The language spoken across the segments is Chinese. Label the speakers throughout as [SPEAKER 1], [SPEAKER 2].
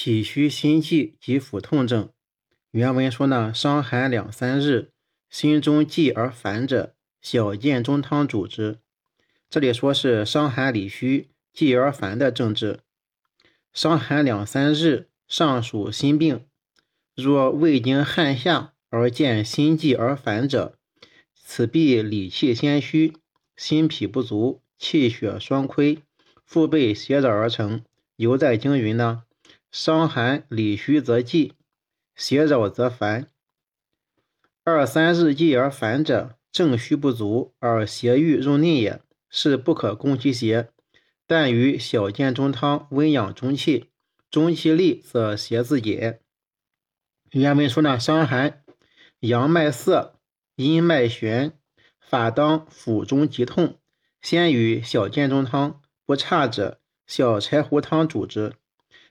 [SPEAKER 1] 脾虚心悸及腹痛症，原文说呢，伤寒两三日，心中悸而烦者，小建中汤主之。这里说是伤寒里虚、悸而烦的症治。伤寒两三日，尚属心病；若未经汗下而见心悸而烦者，此必理气先虚，心脾不足，气血双亏，腹背邪扰而成。犹在经云呢。伤寒里虚则悸，邪扰则烦。二三日悸而烦者，正虚不足而邪欲入内也，是不可攻其邪。但于小建中汤温养中气，中气利则邪自解。原文说呢，伤寒阳脉涩，阴脉弦，法当腹中急痛，先与小建中汤，不差者，小柴胡汤主之。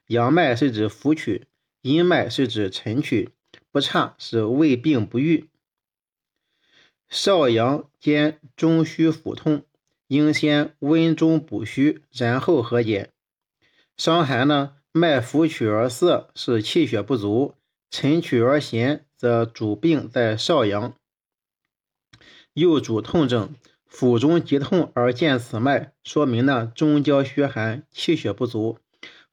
[SPEAKER 1] 阳脉是指浮取，阴脉是指沉取，不差是胃病不愈。少阳兼中虚腹痛，应先温中补虚，然后和解。伤寒呢，脉浮取而涩，是气血不足；沉取而弦，则主病在少阳，又主痛症。腹中急痛而见此脉，说明呢中焦虚寒，气血不足。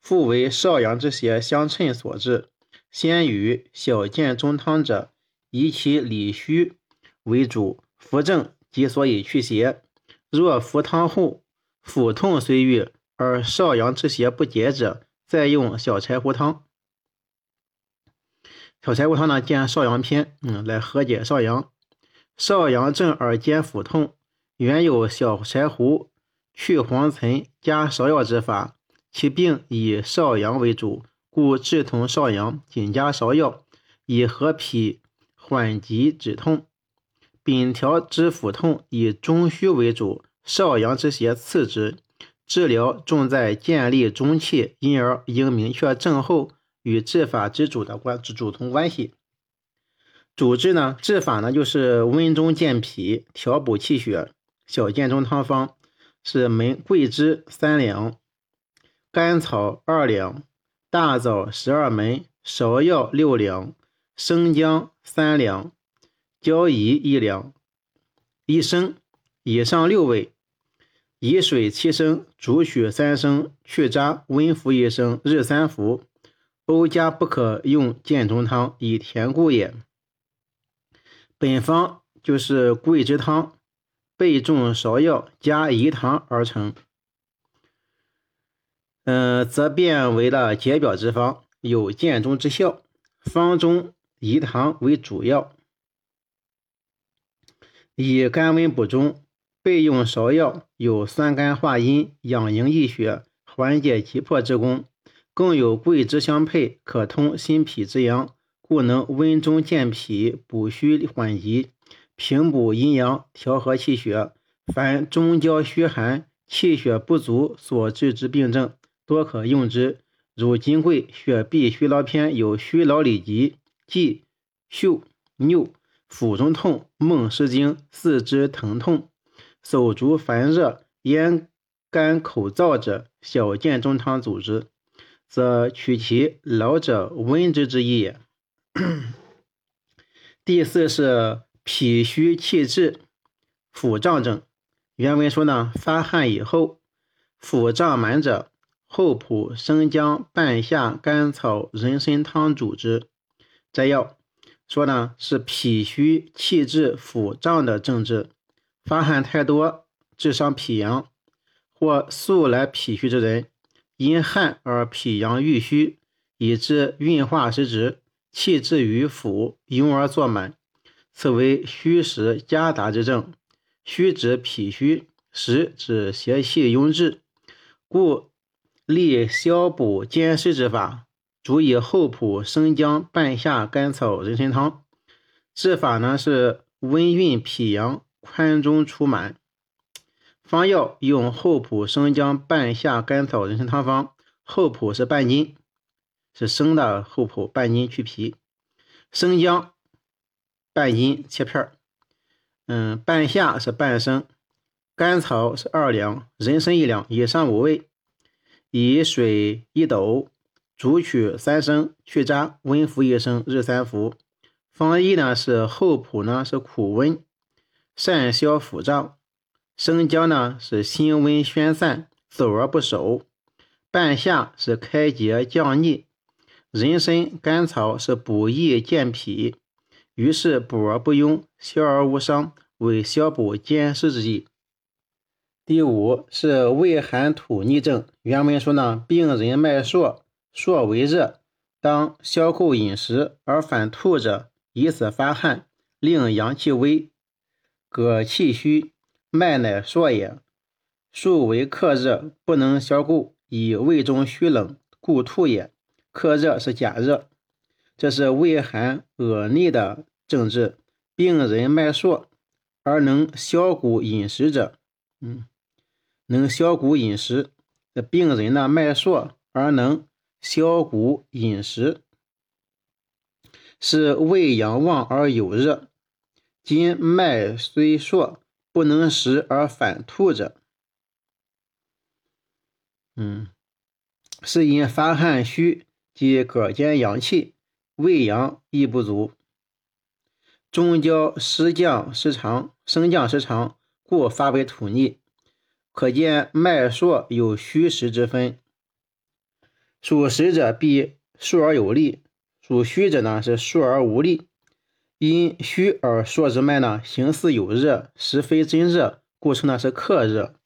[SPEAKER 1] 复为少阳之邪相称所致。先与小建中汤者，以其里虚为主，扶正即所以去邪。若服汤后，腹痛虽愈，而少阳之邪不解者，再用小柴胡汤。小柴胡汤呢，见少阳篇，嗯，来和解少阳。少阳症而兼腹痛，原有小柴胡去黄岑加芍药之法。其病以少阳为主，故治同少阳，仅加芍药，以和脾缓急止痛。丙条之腹痛以中虚为主，少阳之邪次之。治疗重在建立中气，因而应明确症候与治法之主的关主从关系。主治呢，治法呢就是温中健脾，调补气血。小建中汤方是门桂枝三两。甘草二两，大枣十二枚，芍药六两，生姜三两，椒夷一两，一升。以上六味，以水七升，煮取三升，去渣，温服一升，日三服。欧家不可用建中汤，以甜故也。本方就是桂枝汤，备重芍药加饴糖而成。嗯，则变为了解表之方，有健中之效。方中饴糖为主要，以甘温补中，备用芍药，有酸甘化阴、养营益血、缓解急迫之功。更有桂枝相配，可通心脾之阳，故能温中健脾、补虚缓急、平补阴阳、调和气血。凡中焦虚寒、气血不足所致之病症。多可用之，如金匮血闭虚劳篇有虚劳里急、悸、嗅、拗、腹中痛、梦失惊、四肢疼痛、手足烦热、咽干口燥者，小建中汤主之，则取其劳者温之之意也。第四是脾虚气滞、腹胀症。原文说呢，发汗以后，腹胀满者。厚朴生姜半夏甘草人参汤主之。摘要说呢，是脾虚气滞腹胀的症治，发汗太多，致伤脾阳，或素来脾虚之人，因汗而脾阳郁虚，以致运化失职，气滞于腹，壅而作满，此为虚实夹杂之症。虚指脾虚，实指邪气壅滞，故。利消补兼施之法，主以厚朴生姜半夏甘草人参汤。治法呢是温运脾阳，宽中除满。方药用厚朴生姜半夏甘草人参汤方。厚朴是半斤，是生的厚朴，半斤去皮。生姜半斤切片儿。嗯，半夏是半升，甘草是二两，人参一两，以上五味。以水一斗，煮取三升，去渣，温服一升，日三服。方义呢是厚朴呢是苦温，善消腹胀。生姜呢是辛温宣散，走而不守。半夏是开结降逆。人参、甘草是补益健脾，于是补而不庸，消而无伤，为消补兼施之计。第五是胃寒吐逆症。原文说呢，病人脉数数为热，当消垢饮食而反吐者，以此发汗，令阳气微，膈气虚，脉乃数也。数为克热，不能消垢，以胃中虚冷，故吐也。克热是假热，这是胃寒恶逆的症治。病人脉数而能消谷饮食者，嗯，能消谷饮食。这病人呢脉数而能消谷饮食，是胃阳旺而有热。今脉虽数，不能食而反吐者，嗯，是因发汗虚。即膈间阳气，胃阳亦不足，中焦湿降失常，升降失常，故发为吐逆。可见脉数有虚实之分。属实者必数而有力，属虚者呢是数而无力。因虚而数之脉呢，形似有热，实非真热，故称呢是克热。